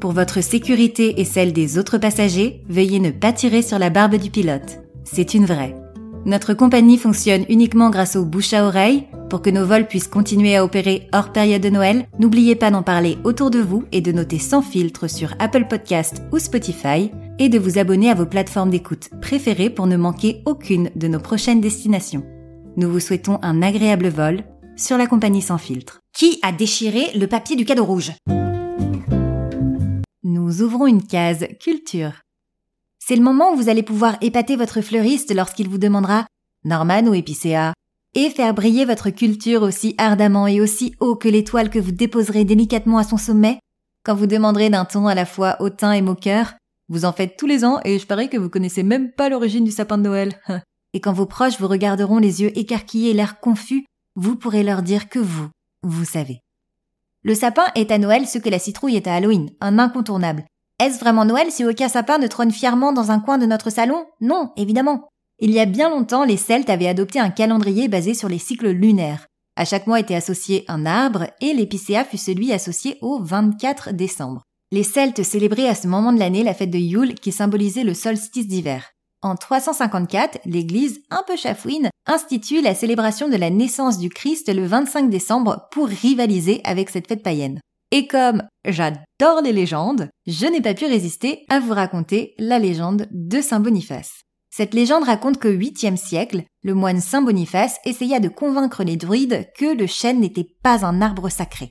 Pour votre sécurité et celle des autres passagers, veuillez ne pas tirer sur la barbe du pilote. C'est une vraie. Notre compagnie fonctionne uniquement grâce aux bouche à oreille, pour que nos vols puissent continuer à opérer hors période de Noël, n'oubliez pas d'en parler autour de vous et de noter sans filtre sur Apple Podcast ou Spotify et de vous abonner à vos plateformes d'écoute préférées pour ne manquer aucune de nos prochaines destinations. Nous vous souhaitons un agréable vol sur la compagnie sans filtre. Qui a déchiré le papier du cadeau rouge? Nous ouvrons une case culture. C'est le moment où vous allez pouvoir épater votre fleuriste lorsqu'il vous demandera Norman ou épicéa et faire briller votre culture aussi ardemment et aussi haut que l'étoile que vous déposerez délicatement à son sommet quand vous demanderez d'un ton à la fois hautain et moqueur. Vous en faites tous les ans et je parie que vous connaissez même pas l'origine du sapin de Noël. et quand vos proches vous regarderont les yeux écarquillés et l'air confus, vous pourrez leur dire que vous, vous savez. Le sapin est à Noël ce que la citrouille est à Halloween, un incontournable. Est-ce vraiment Noël si aucun sapin ne trône fièrement dans un coin de notre salon? Non, évidemment. Il y a bien longtemps, les Celtes avaient adopté un calendrier basé sur les cycles lunaires. À chaque mois était associé un arbre et l'épicéa fut celui associé au 24 décembre. Les Celtes célébraient à ce moment de l'année la fête de Yule qui symbolisait le solstice d'hiver. En 354, l'église, un peu chafouine, institue la célébration de la naissance du Christ le 25 décembre pour rivaliser avec cette fête païenne. Et comme j'adore les légendes, je n'ai pas pu résister à vous raconter la légende de Saint Boniface. Cette légende raconte qu'au 8e siècle, le moine Saint Boniface essaya de convaincre les druides que le chêne n'était pas un arbre sacré.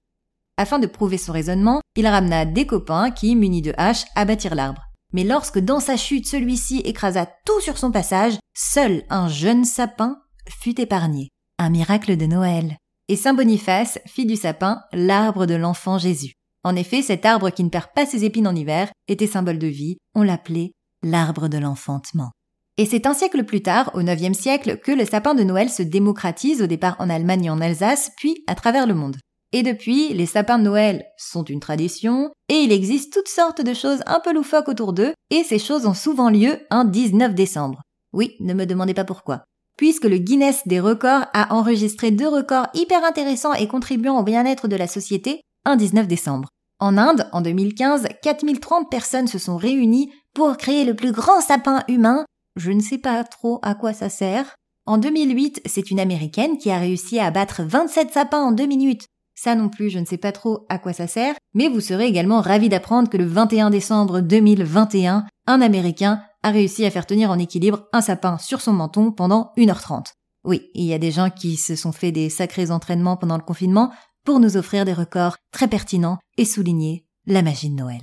Afin de prouver son raisonnement, il ramena des copains qui, munis de haches, abattirent l'arbre. Mais lorsque dans sa chute celui-ci écrasa tout sur son passage, seul un jeune sapin fut épargné. Un miracle de Noël. Et Saint Boniface fit du sapin l'arbre de l'enfant Jésus. En effet, cet arbre qui ne perd pas ses épines en hiver était symbole de vie, on l'appelait l'arbre de l'enfantement. Et c'est un siècle plus tard, au IXe siècle, que le sapin de Noël se démocratise au départ en Allemagne et en Alsace, puis à travers le monde. Et depuis, les sapins de Noël sont une tradition, et il existe toutes sortes de choses un peu loufoques autour d'eux, et ces choses ont souvent lieu un 19 décembre. Oui, ne me demandez pas pourquoi. Puisque le Guinness des records a enregistré deux records hyper intéressants et contribuant au bien-être de la société un 19 décembre. En Inde, en 2015, 4030 personnes se sont réunies pour créer le plus grand sapin humain je ne sais pas trop à quoi ça sert. En 2008, c'est une américaine qui a réussi à abattre 27 sapins en deux minutes. Ça non plus, je ne sais pas trop à quoi ça sert, mais vous serez également ravi d'apprendre que le 21 décembre 2021, un américain a réussi à faire tenir en équilibre un sapin sur son menton pendant 1h30. Oui, il y a des gens qui se sont fait des sacrés entraînements pendant le confinement pour nous offrir des records très pertinents et souligner la magie de Noël.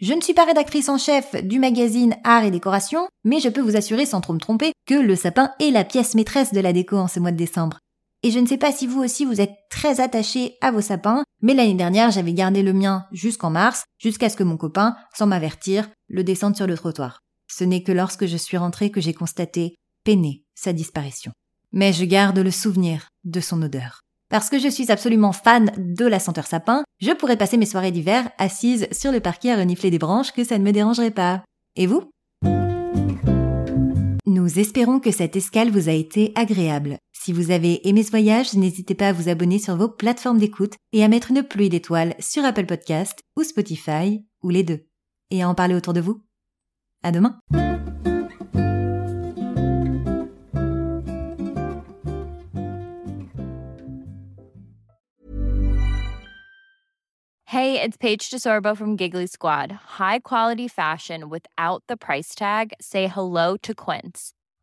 Je ne suis pas rédactrice en chef du magazine Art et Décoration, mais je peux vous assurer sans trop me tromper que le sapin est la pièce maîtresse de la déco en ce mois de décembre. Et je ne sais pas si vous aussi vous êtes très attaché à vos sapins, mais l'année dernière j'avais gardé le mien jusqu'en mars, jusqu'à ce que mon copain, sans m'avertir, le descende sur le trottoir. Ce n'est que lorsque je suis rentrée que j'ai constaté, peiné, sa disparition. Mais je garde le souvenir de son odeur. Parce que je suis absolument fan de la senteur sapin, je pourrais passer mes soirées d'hiver assise sur le parquet à renifler des branches que ça ne me dérangerait pas. Et vous? Nous espérons que cette escale vous a été agréable. Si vous avez aimé ce voyage, n'hésitez pas à vous abonner sur vos plateformes d'écoute et à mettre une pluie d'étoiles sur Apple Podcast ou Spotify, ou les deux. Et à en parler autour de vous. À demain! Hey, it's Paige DeSorbo from Giggly Squad. High quality fashion without the price tag. Say hello to Quince.